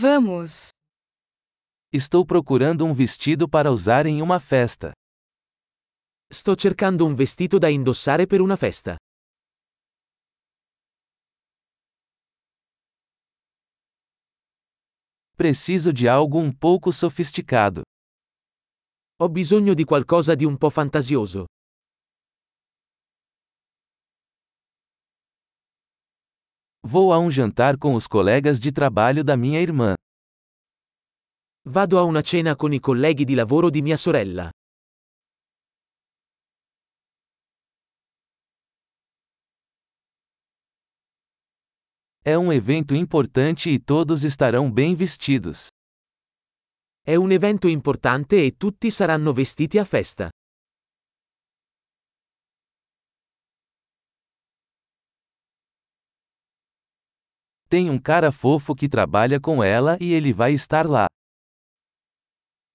Vamos. Estou procurando um vestido para usar em uma festa. Sto cercando un vestito da indossare per una festa. Preciso de algo um pouco sofisticado. Ho bisogno di qualcosa di un po' fantasioso. Vou a um jantar com os colegas de trabalho da minha irmã. Vado a una cena con i colleghi di lavoro di mia sorella. É um evento importante e todos estarão bem vestidos. È un evento importante e tutti saranno vestiti a festa. Tem um cara fofo que trabalha com ela e ele vai estar lá.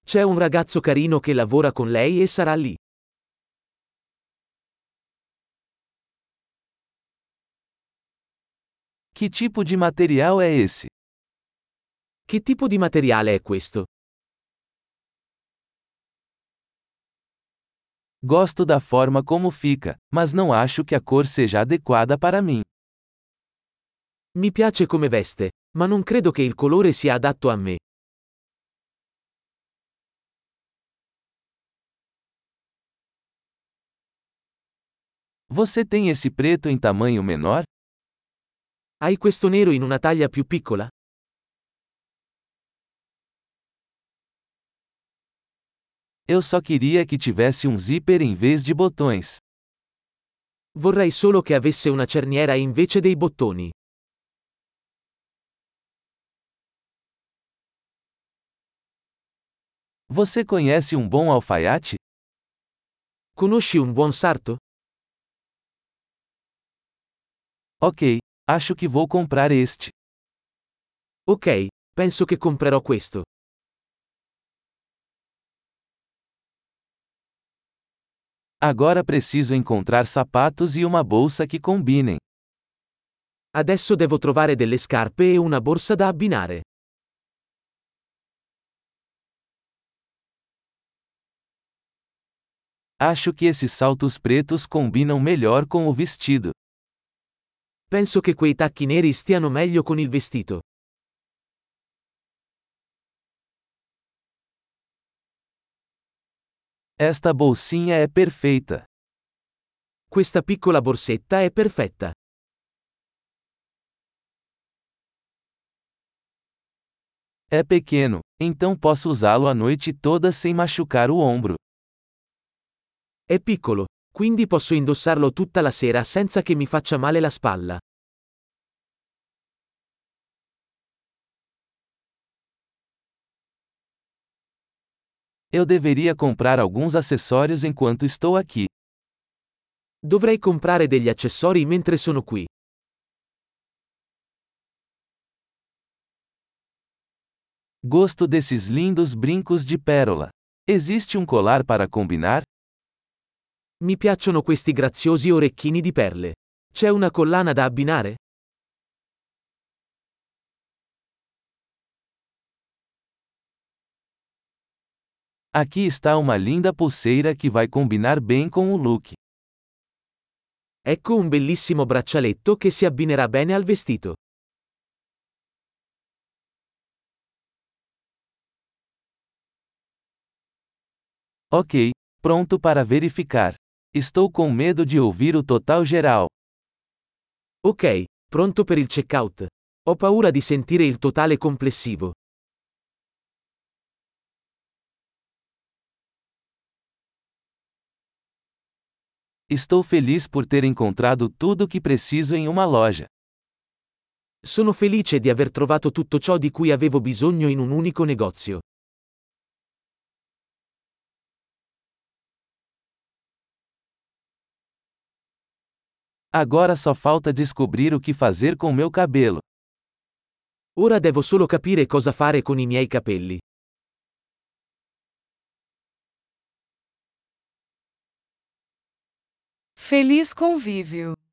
C'è un ragazzo carino che lavora con lei e sarà lì. Que tipo de material é esse? Che tipo di materiale è questo? Gosto da forma como fica, mas não acho que a cor seja adequada para mim. Mi piace come veste, ma non credo che il colore sia adatto a me. Você tem esse preto em tamanho menor? Hai questo nero in una taglia più piccola? Eu só queria que tivesse um zíper em vez de botões. Vorrei solo che avesse una cerniera invece dei bottoni. Você conhece um bom alfaiate? Conosci un buon sarto? Ok, acho que vou comprar este. Ok, penso che comprerò questo. Agora preciso encontrar sapatos e uma bolsa que combinem. Adesso devo trovare delle scarpe e una borsa da abbinare. Acho que esses saltos pretos combinam melhor com o vestido. Penso che quei tacchi neri stiano meglio con il vestito. Esta bolsinha é perfeita. Questa piccola borsetta è perfetta. É pequeno, então posso usá-lo a noite toda sem machucar o ombro. È piccolo, quindi posso indossarlo tutta la sera senza che mi faccia male la spalla. Eu deveria comprar alguns acessórios enquanto estou aqui. Dovrei comprare degli accessori mentre sono qui. Gosto desses lindos brincos de pérola. Existe um colar para combinar? Mi piacciono questi graziosi orecchini di perle. C'è una collana da abbinare? Aqui está uma linda pulseira que vai combinar bem com o look. Ecco un bellissimo braccialetto che si abbinerà bene al vestito. Ok, pronto para verificar. Estou com medo de ouvir o total geral. Ok, pronto per il checkout. Ho paura di sentire il totale complessivo. Estou feliz por ter encontrado tudo o que preciso em uma loja. Sono felice di aver trovato tutto ciò di cui avevo bisogno in un unico negozio. Agora só falta descobrir o que fazer com meu cabelo. Ora devo solo capire cosa fare con i miei capelli. Feliz convívio!